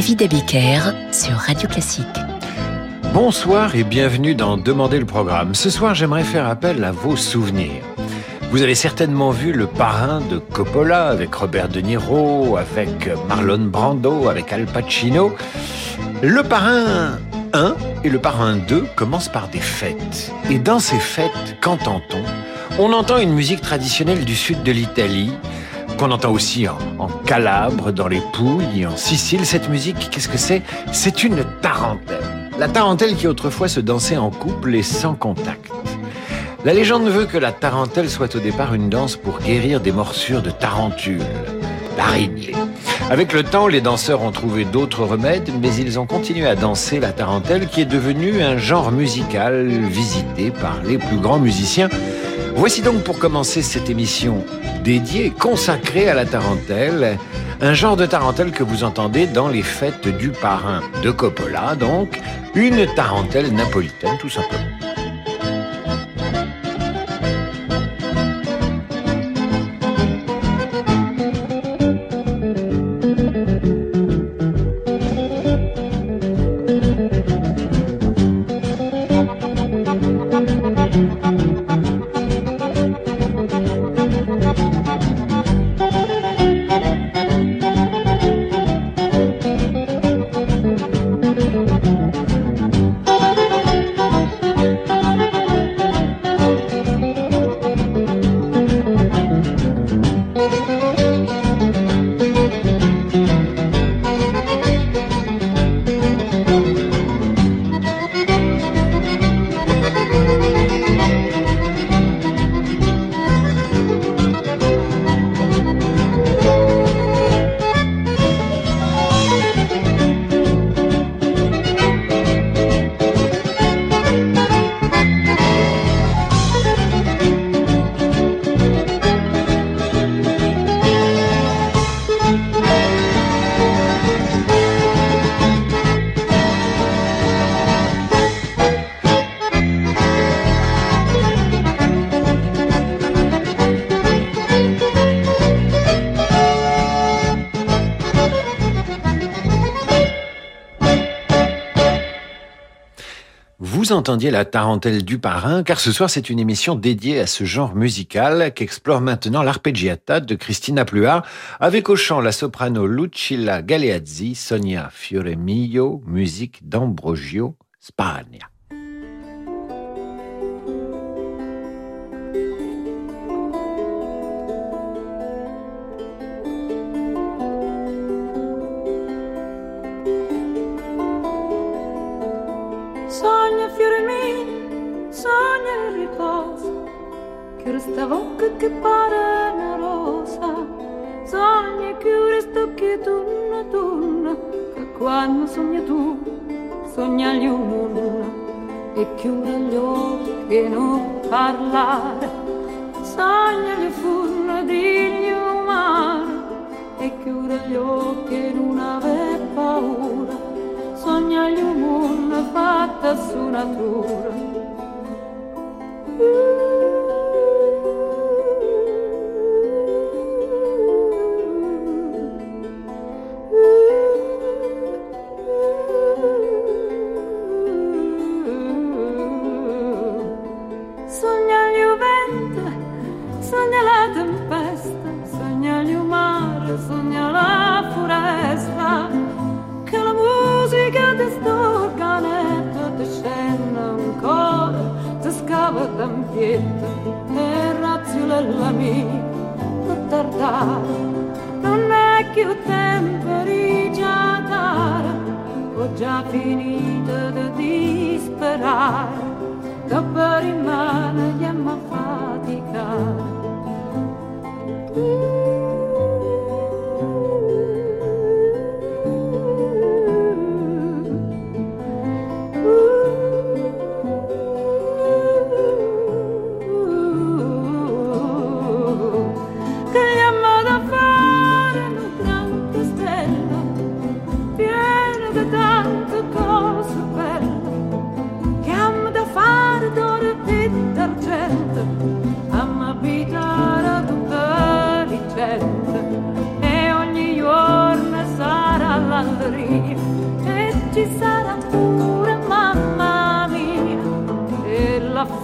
David Abiker sur Radio Classique. Bonsoir et bienvenue dans Demander le programme. Ce soir, j'aimerais faire appel à vos souvenirs. Vous avez certainement vu le parrain de Coppola avec Robert De Niro, avec Marlon Brando, avec Al Pacino. Le parrain 1 et le parrain 2 commencent par des fêtes. Et dans ces fêtes, qu'entend-on? On entend une musique traditionnelle du sud de l'Italie, qu'on entend aussi en, Calabre, dans les Pouilles, en Sicile. Cette musique, qu'est-ce que c'est? C'est une tarentelle. La tarentelle qui autrefois se dansait en couple et sans contact. La légende veut que la tarentelle soit au départ une danse pour guérir des morsures de tarentules, d'araignées. Avec le temps, les danseurs ont trouvé d'autres remèdes, mais ils ont continué à danser la tarentelle qui est devenue un genre musical visité par les plus grands musiciens. Voici donc pour commencer cette émission dédiée, consacrée à la tarentelle, un genre de tarentelle que vous entendez dans les fêtes du parrain de Coppola, donc une tarentelle napolitaine tout simplement. Entendiez la tarentelle du parrain, car ce soir c'est une émission dédiée à ce genre musical qu'explore maintenant l'arpeggiata de Christina Pluart, avec au chant la soprano Lucilla Galeazzi, Sonia Fioremillo, musique d'Ambrogio Spagna. Che pare una rosa. Sogna che resta che tunna tunna, che quando sogna tu, sogna gli uno e chiude gli occhi e non parlare. Sogna le furne di umano e chiude gli occhi e non avere paura sogna gli mondo fatta su natura.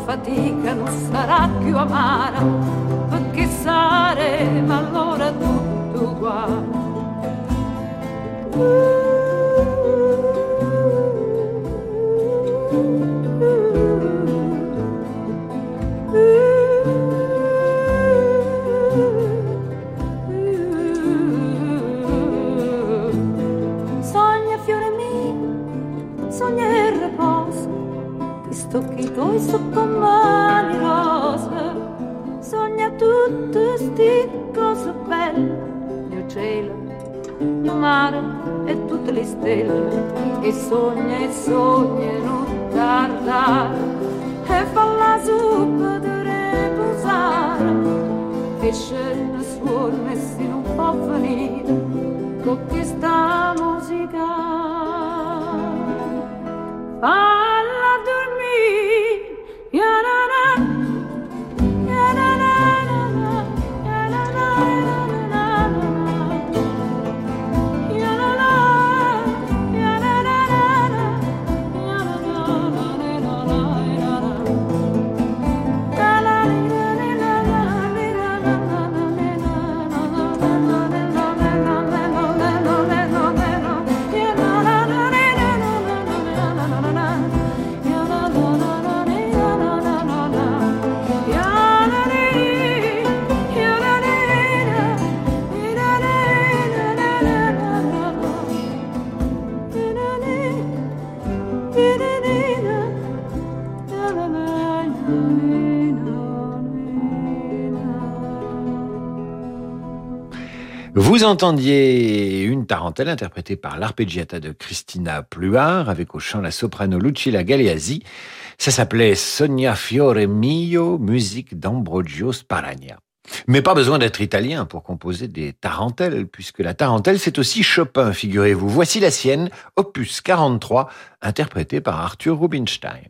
Fatica non sarà più amara, perché saremo allora tutto uguale. Le stelle, e sogna e sogna e non tardare, e fa la zuppa di riposare, che scende suona e si non può venire, con questa musica. Falla entendiez une tarentelle interprétée par l'arpeggiata de Christina Pluart avec au chant la soprano Lucilla Galeazzi. Ça s'appelait Sonia Fiore Mio, musique d'Ambrogio Sparagna. Mais pas besoin d'être italien pour composer des tarentelles, puisque la tarentelle, c'est aussi Chopin, figurez-vous. Voici la sienne, opus 43, interprétée par Arthur Rubinstein.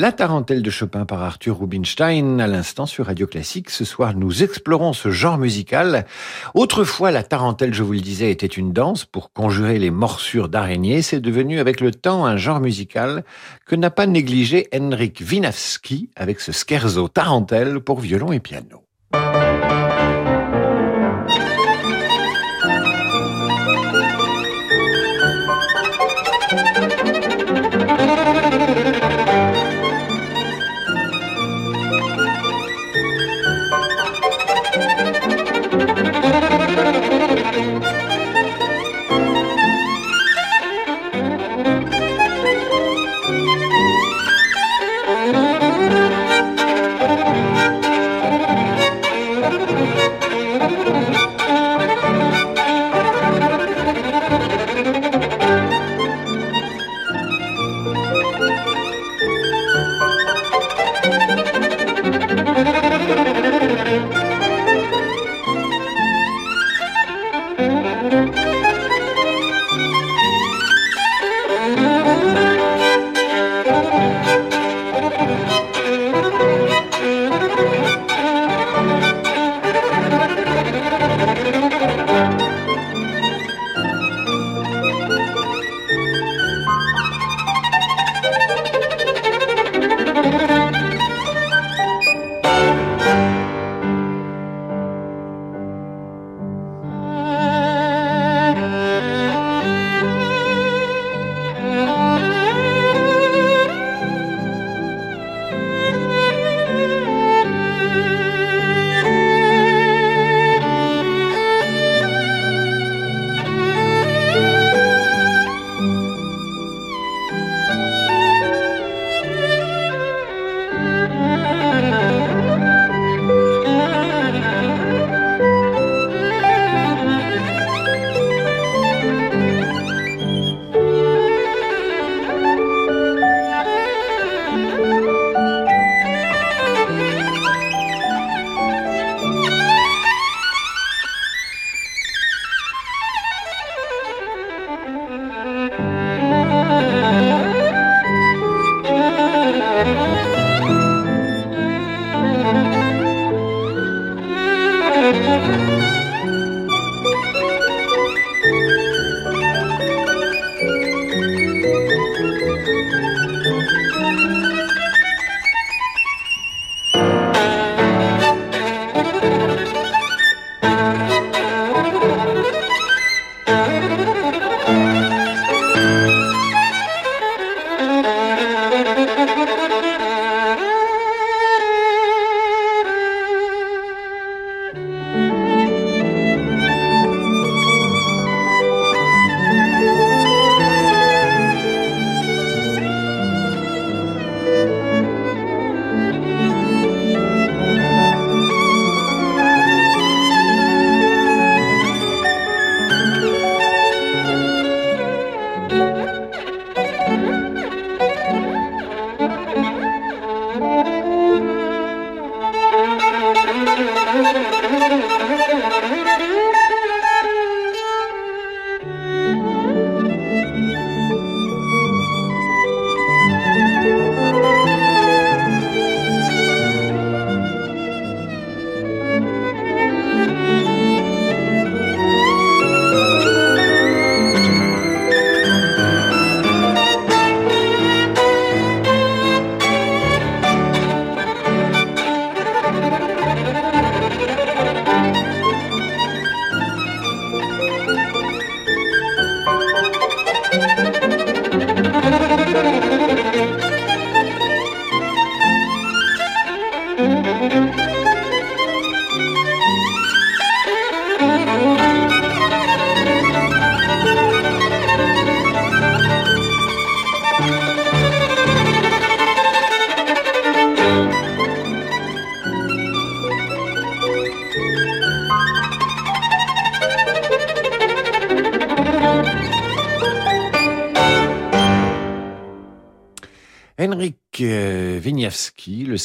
La tarentelle de Chopin par Arthur Rubinstein, à l'instant sur Radio Classique. Ce soir, nous explorons ce genre musical. Autrefois, la tarentelle, je vous le disais, était une danse pour conjurer les morsures d'araignées. C'est devenu avec le temps un genre musical que n'a pas négligé Henrik Winawski avec ce scherzo tarentelle pour violon et piano.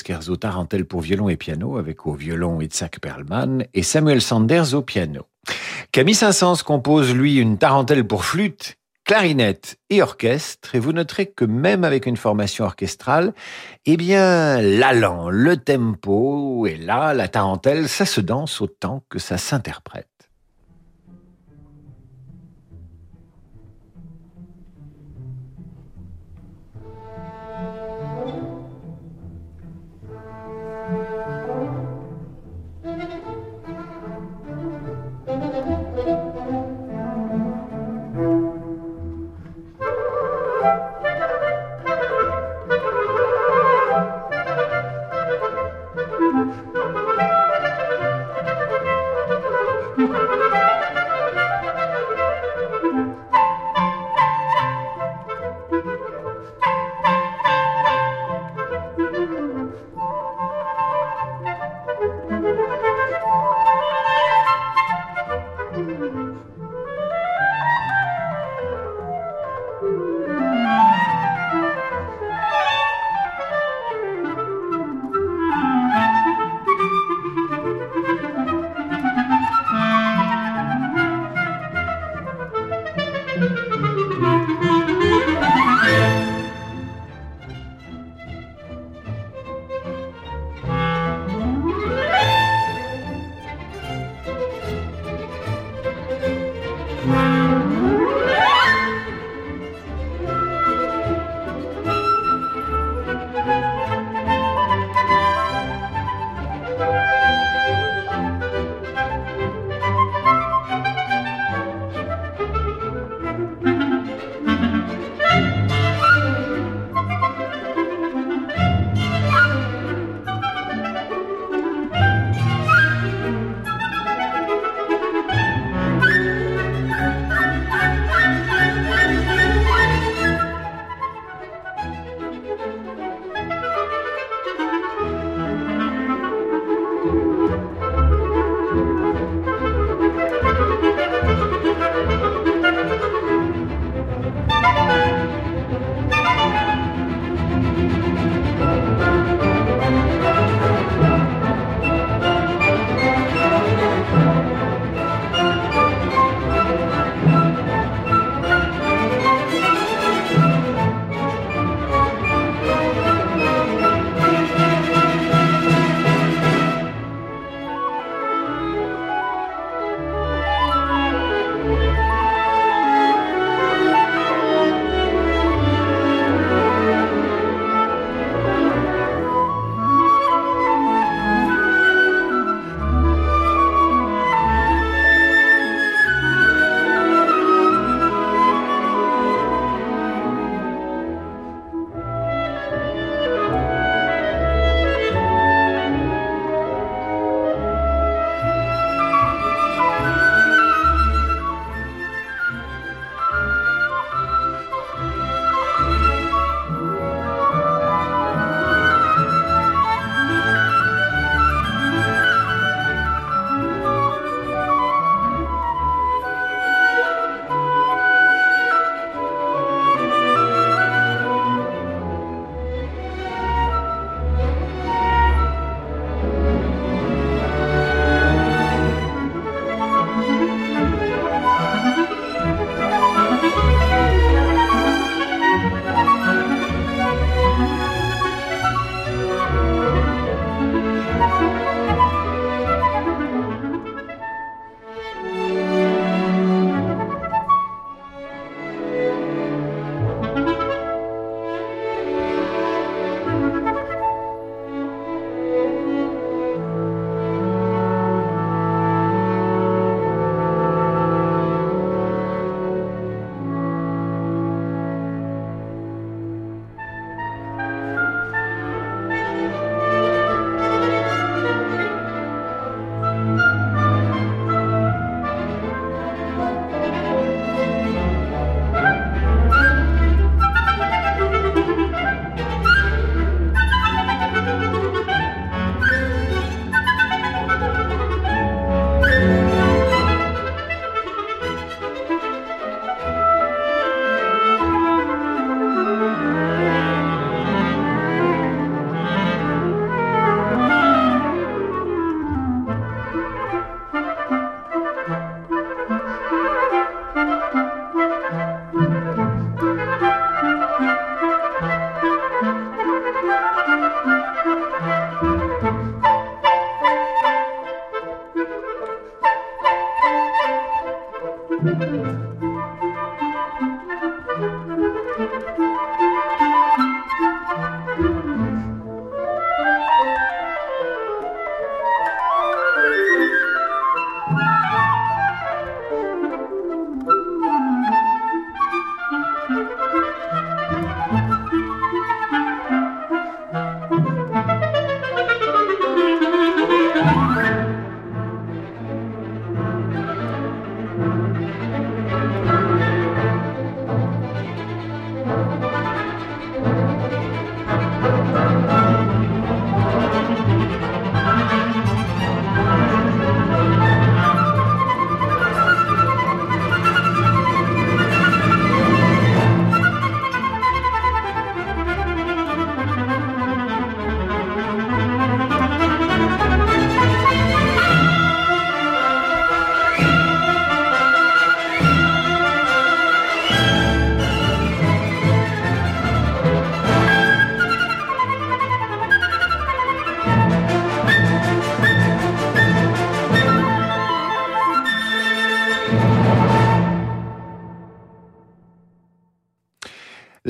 Scherzo tarentelle pour violon et piano avec au violon Itzhak Perlman et Samuel Sanders au piano. Camille Saint-Saëns compose lui une tarentelle pour flûte clarinette et orchestre, et vous noterez que même avec une formation orchestrale, eh bien, l'allant, le tempo et là, la tarentelle, ça se danse autant que ça s'interprète.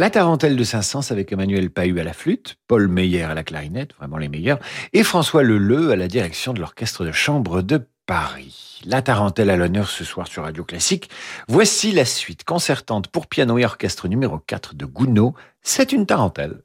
La Tarentelle de Saint-Saëns avec Emmanuel Pahu à la flûte, Paul Meyer à la clarinette, vraiment les meilleurs, et François Leleu à la direction de l'orchestre de chambre de Paris. La Tarentelle à l'honneur ce soir sur Radio Classique. Voici la suite concertante pour piano et orchestre numéro 4 de Gounod. C'est une Tarentelle.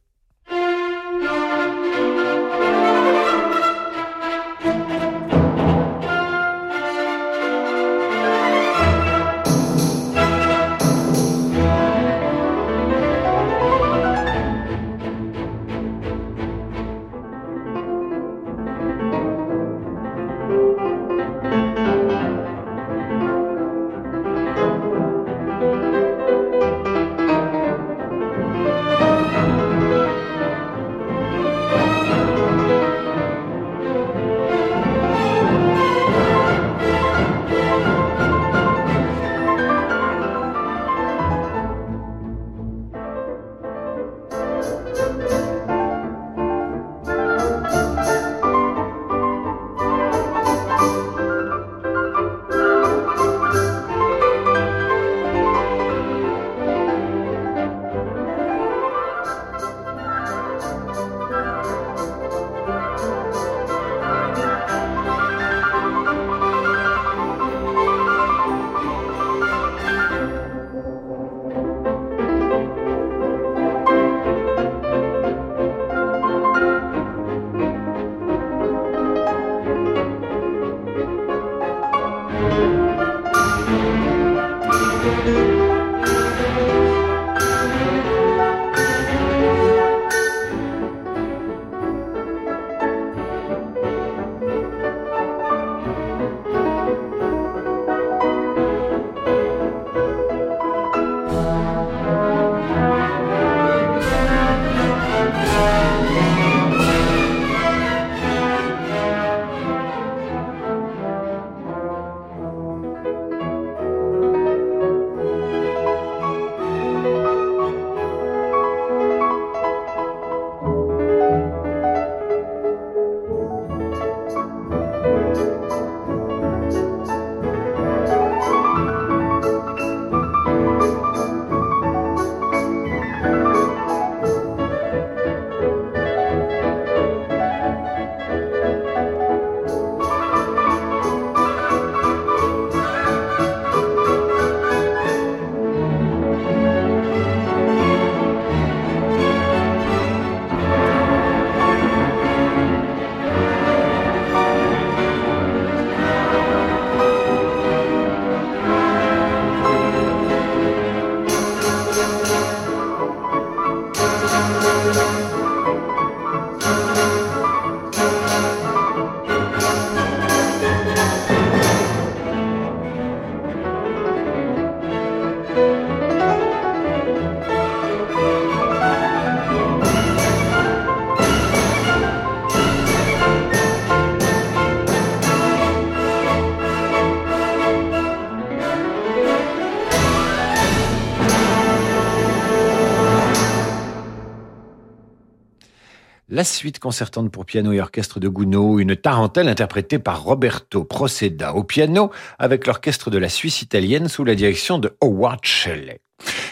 La suite concertante pour piano et orchestre de Gounod, une tarentelle interprétée par Roberto Proceda au piano avec l'orchestre de la Suisse italienne sous la direction de Howard Shelley.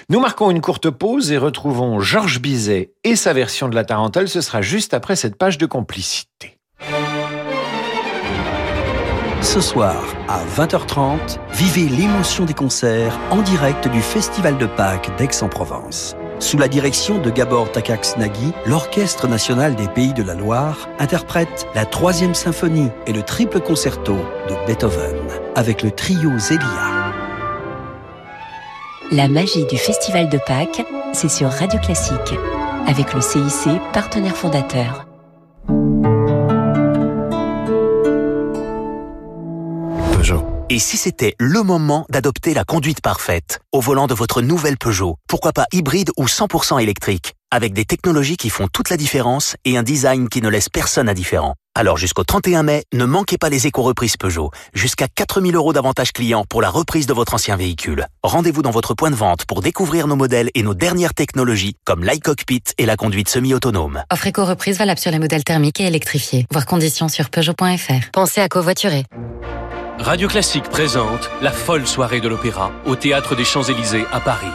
Nous marquons une courte pause et retrouvons Georges Bizet et sa version de la tarentelle. Ce sera juste après cette page de complicité. Ce soir, à 20h30, vivez l'émotion des concerts en direct du Festival de Pâques d'Aix-en-Provence. Sous la direction de Gabor Takacs Nagui, l'Orchestre national des Pays de la Loire interprète la troisième symphonie et le triple concerto de Beethoven avec le trio Zélia. La magie du Festival de Pâques, c'est sur Radio Classique, avec le CIC, partenaire fondateur. Et si c'était le moment d'adopter la conduite parfaite au volant de votre nouvelle Peugeot Pourquoi pas hybride ou 100% électrique Avec des technologies qui font toute la différence et un design qui ne laisse personne indifférent. Alors jusqu'au 31 mai, ne manquez pas les éco-reprises Peugeot. Jusqu'à 4000 euros d'avantage client pour la reprise de votre ancien véhicule. Rendez-vous dans votre point de vente pour découvrir nos modèles et nos dernières technologies comme l'iCockpit et la conduite semi-autonome. Offre éco-reprise valable sur les modèles thermiques et électrifiés. Voir conditions sur Peugeot.fr. Pensez à covoiturer. Radio Classique présente la folle soirée de l'opéra au Théâtre des Champs-Élysées à Paris.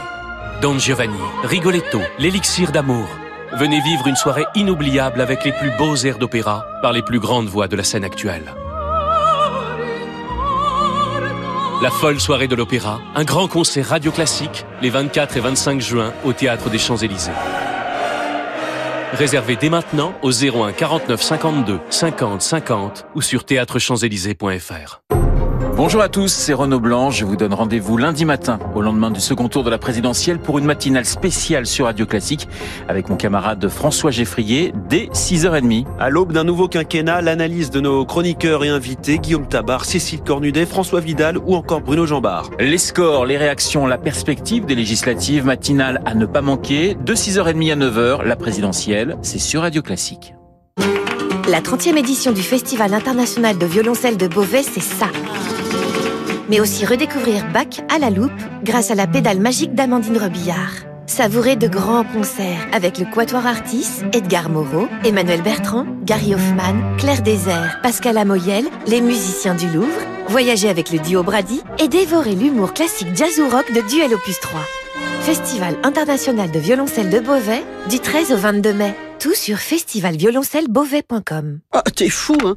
Don Giovanni, Rigoletto, l'élixir d'amour. Venez vivre une soirée inoubliable avec les plus beaux airs d'opéra par les plus grandes voix de la scène actuelle. La folle soirée de l'opéra, un grand concert radio classique les 24 et 25 juin au Théâtre des Champs-Élysées. Réservez dès maintenant au 01 49 52 50 50 ou sur théâtrechamps-élysées.fr. Bonjour à tous, c'est Renaud Blanc. Je vous donne rendez-vous lundi matin, au lendemain du second tour de la présidentielle, pour une matinale spéciale sur Radio Classique, avec mon camarade François Geffrier, dès 6h30. À l'aube d'un nouveau quinquennat, l'analyse de nos chroniqueurs et invités, Guillaume Tabar, Cécile Cornudet, François Vidal ou encore Bruno Jambard. Les scores, les réactions, la perspective des législatives, matinale à ne pas manquer, de 6h30 à 9h, la présidentielle, c'est sur Radio Classique. La 30e édition du Festival international de violoncelle de Beauvais, c'est ça mais aussi redécouvrir Bach à la loupe grâce à la pédale magique d'Amandine Robillard. Savourez de grands concerts avec le Quatuor Artis, Edgar Moreau, Emmanuel Bertrand, Gary Hoffman, Claire Désert, Pascal Amoyel, les musiciens du Louvre, voyager avec le duo Brady et dévorer l'humour classique jazz ou rock de Duel Opus 3. Festival international de violoncelle de Beauvais du 13 au 22 mai. Tout sur festivalvioloncellebeauvais.com. Ah, t'es fou, hein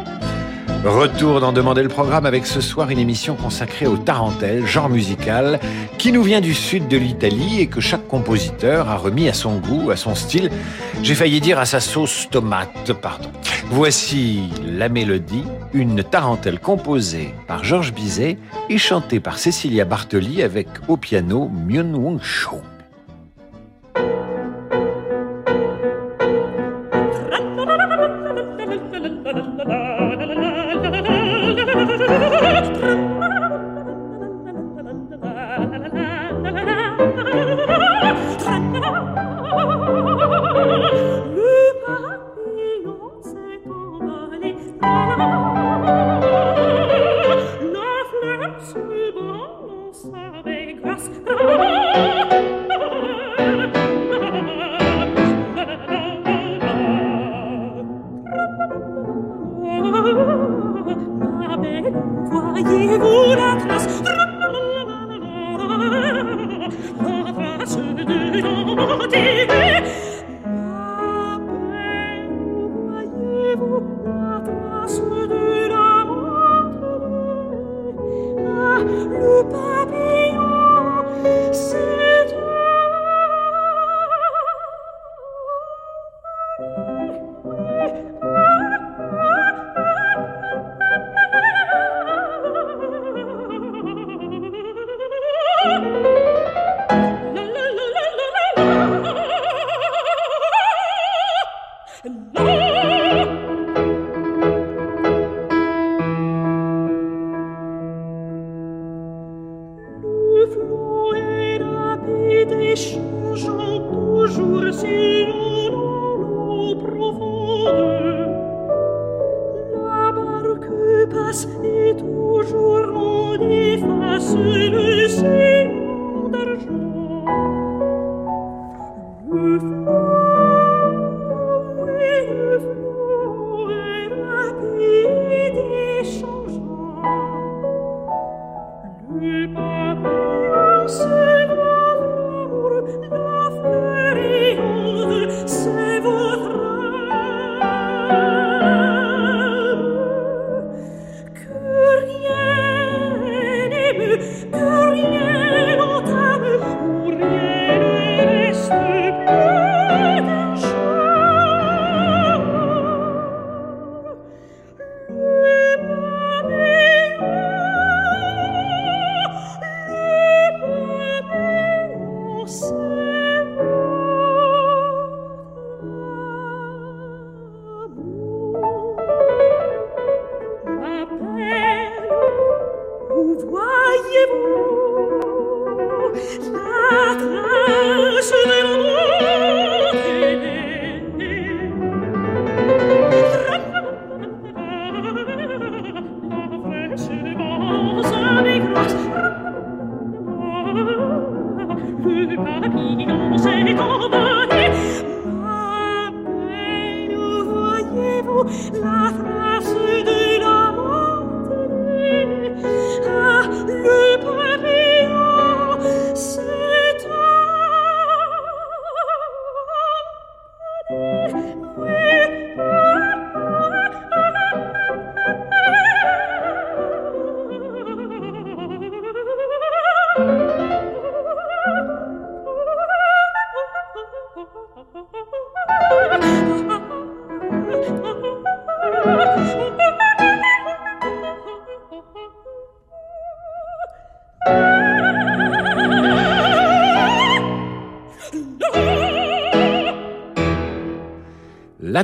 Retour d'en demander le programme avec ce soir une émission consacrée au tarentelle, genre musical, qui nous vient du sud de l'Italie et que chaque compositeur a remis à son goût, à son style. J'ai failli dire à sa sauce tomate, pardon. Voici la mélodie, une tarentelle composée par Georges Bizet et chantée par Cecilia Bartoli avec au piano Myun Wong Cho.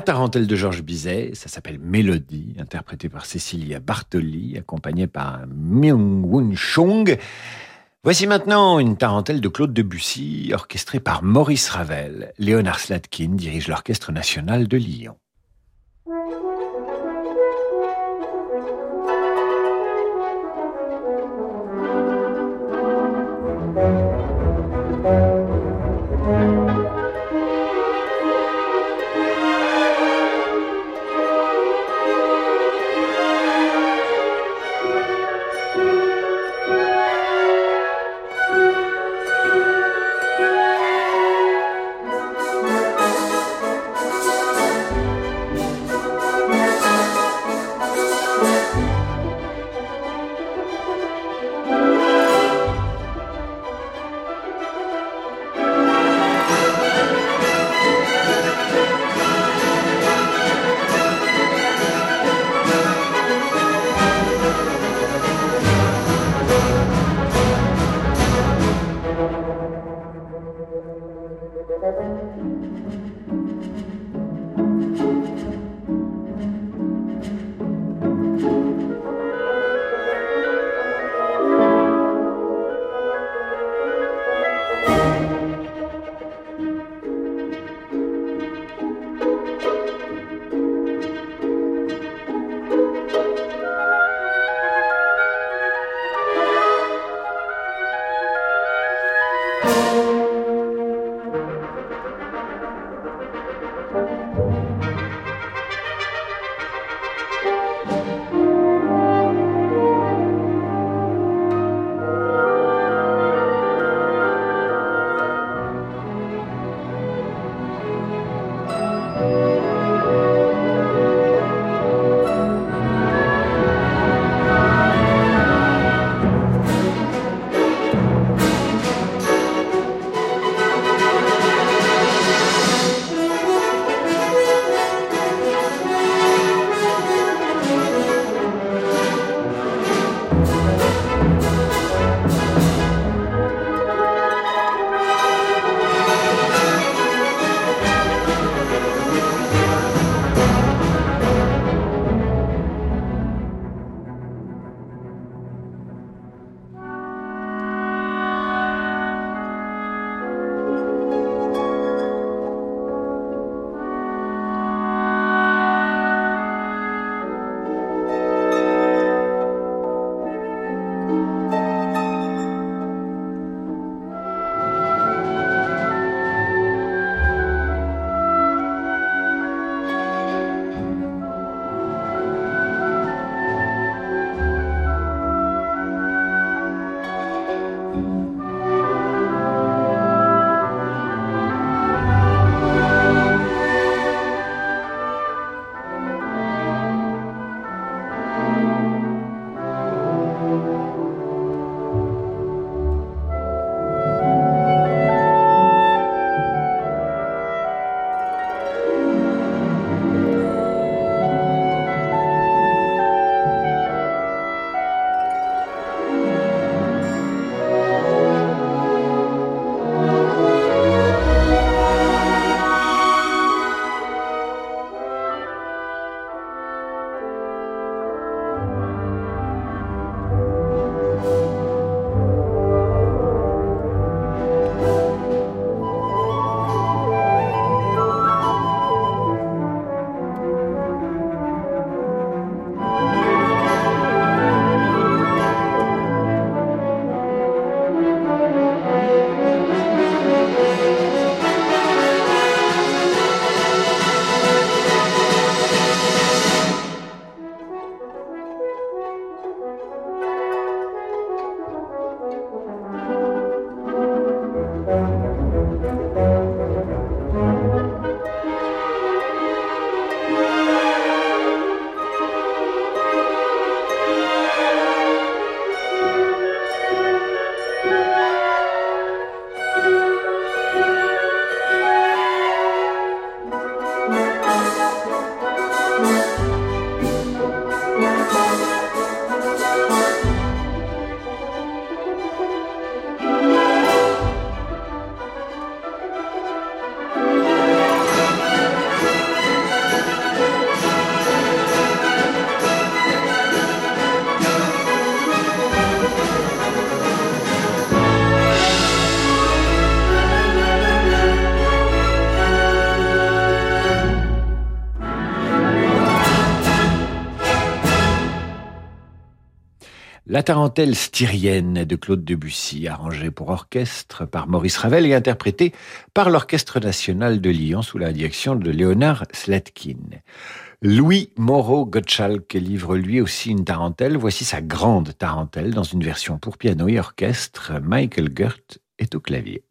tarentelle de Georges Bizet, ça s'appelle Mélodie, interprétée par Cécilia Bartoli, accompagnée par Myung Woon Chung. Voici maintenant une tarentelle de Claude Debussy, orchestrée par Maurice Ravel. Léonard Slatkin dirige l'Orchestre national de Lyon. Tarentelle styrienne de Claude Debussy, arrangée pour orchestre par Maurice Ravel et interprétée par l'Orchestre national de Lyon sous la direction de Léonard Sletkin. Louis Moreau Gottschalk livre lui aussi une tarentelle. Voici sa grande tarentelle dans une version pour piano et orchestre. Michael Gert est au clavier.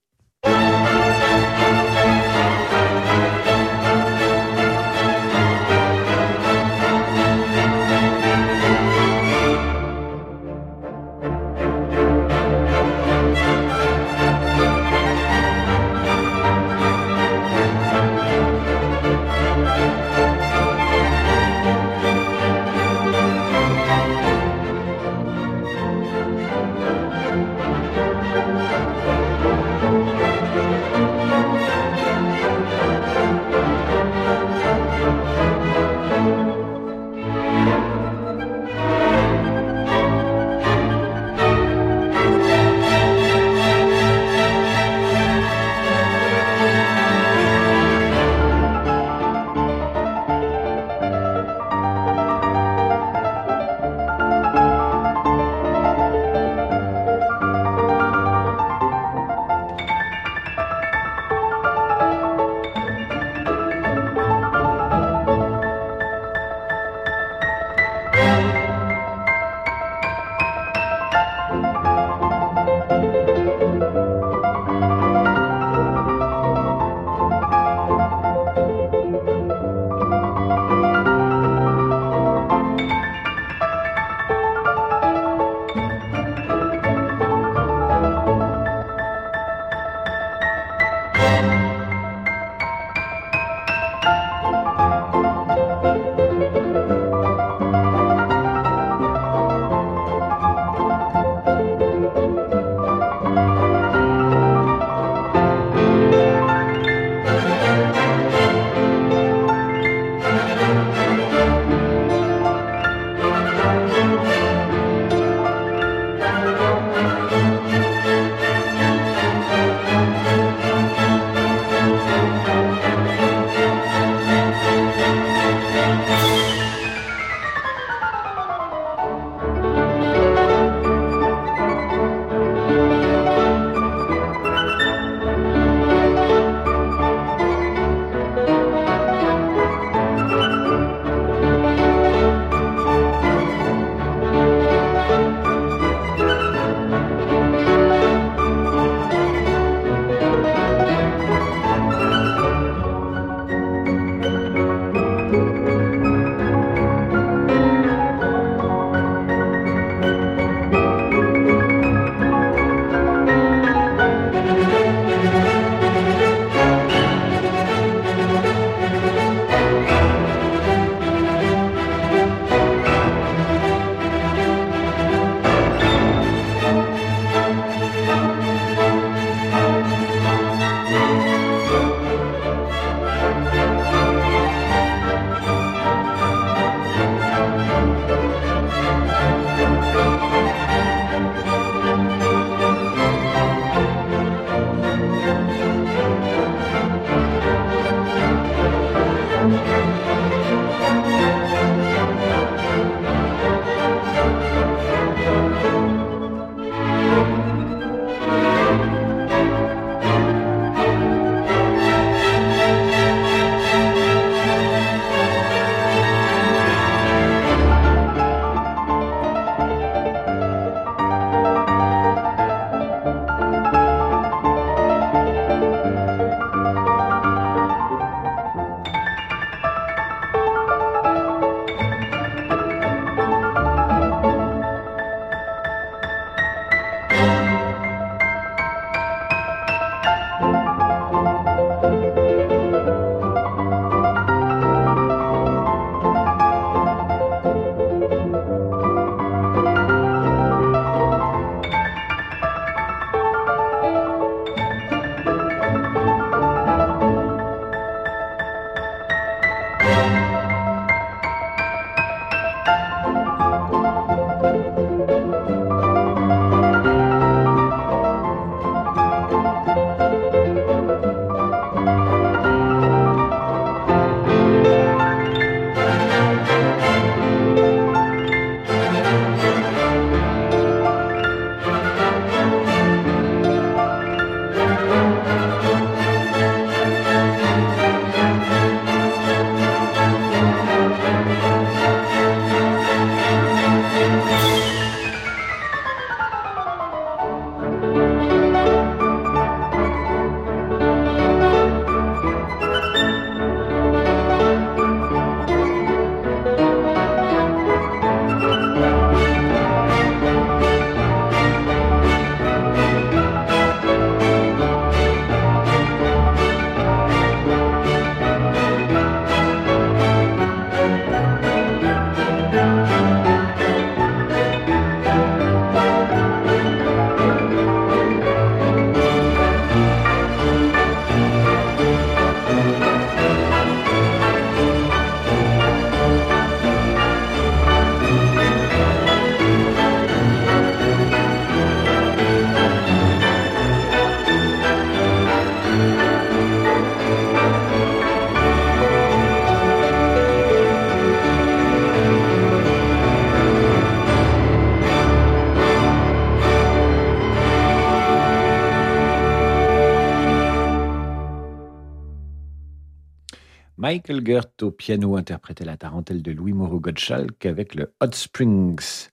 Michael Gert au piano interprétait la tarentelle de Louis Moreau Gottschalk avec le Hot Springs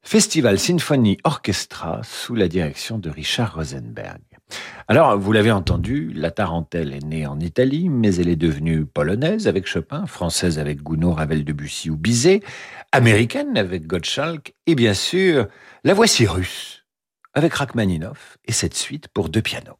Festival Symphony Orchestra sous la direction de Richard Rosenberg. Alors, vous l'avez entendu, la tarentelle est née en Italie, mais elle est devenue polonaise avec Chopin, française avec Gounod, Ravel, Debussy ou Bizet, américaine avec Gottschalk, et bien sûr, la voici russe avec Rachmaninoff et cette suite pour deux pianos.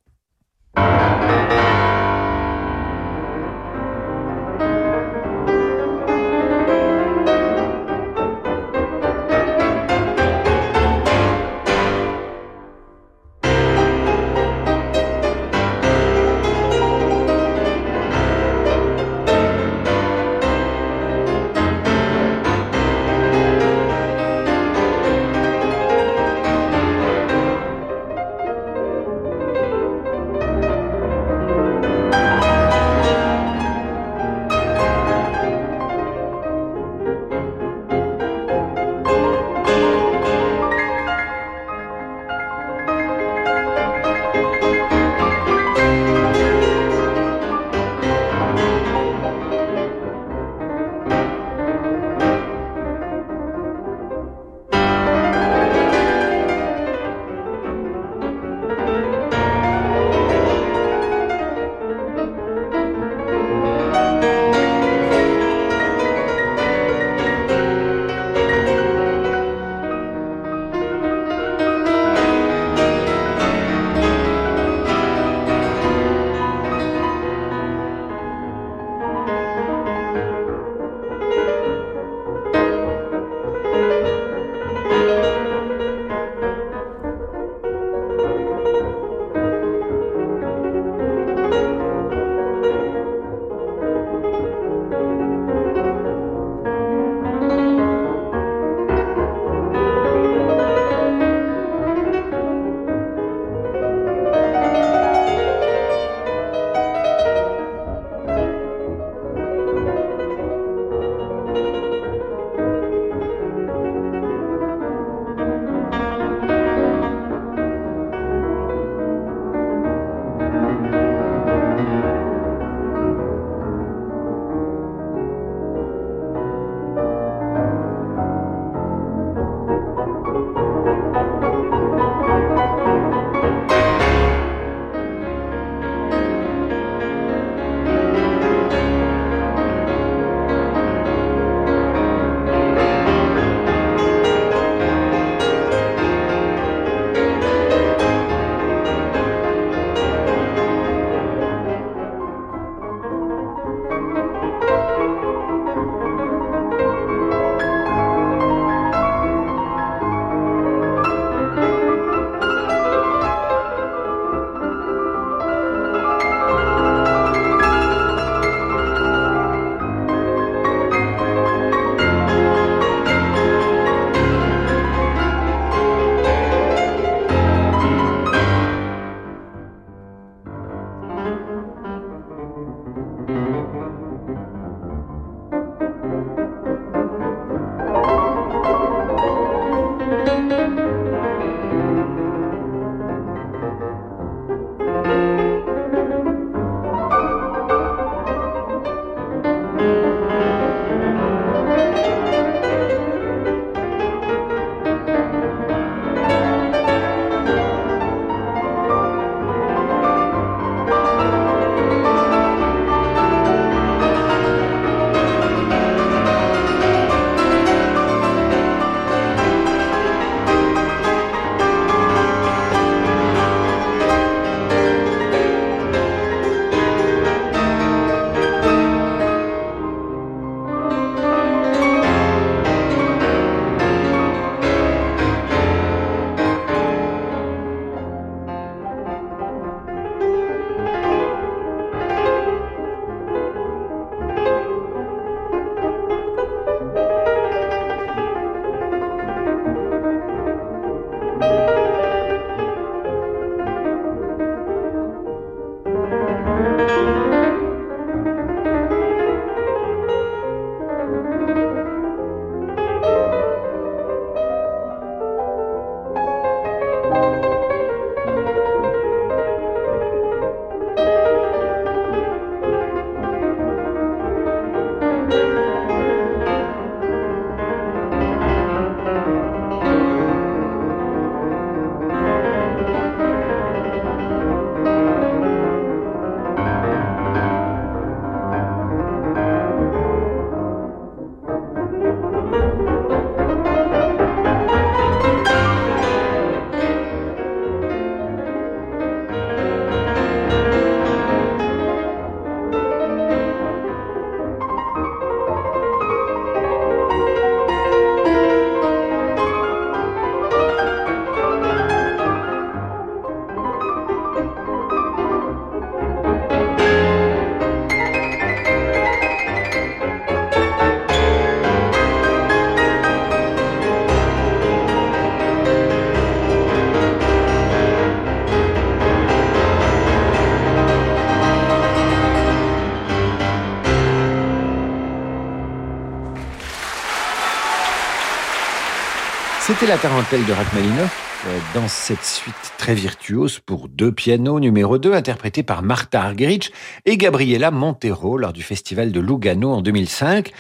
C'était la tarentelle de Rachmaninoff euh, dans cette suite très virtuose pour deux pianos numéro 2 interprétée par Martha Argerich et Gabriela Montero lors du festival de Lugano en 2005.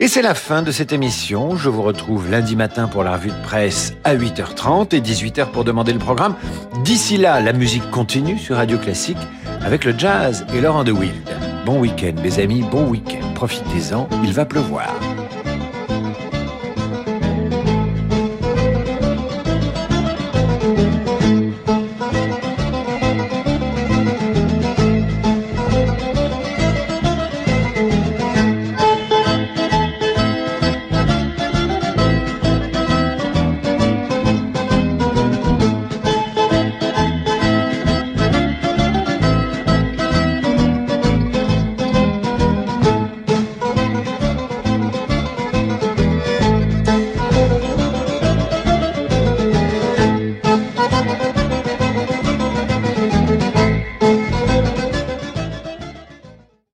Et c'est la fin de cette émission. Je vous retrouve lundi matin pour la revue de presse à 8h30 et 18h pour demander le programme. D'ici là, la musique continue sur Radio Classique avec le jazz et Laurent de Wild. Bon week-end, mes amis, bon week-end. Profitez-en, il va pleuvoir.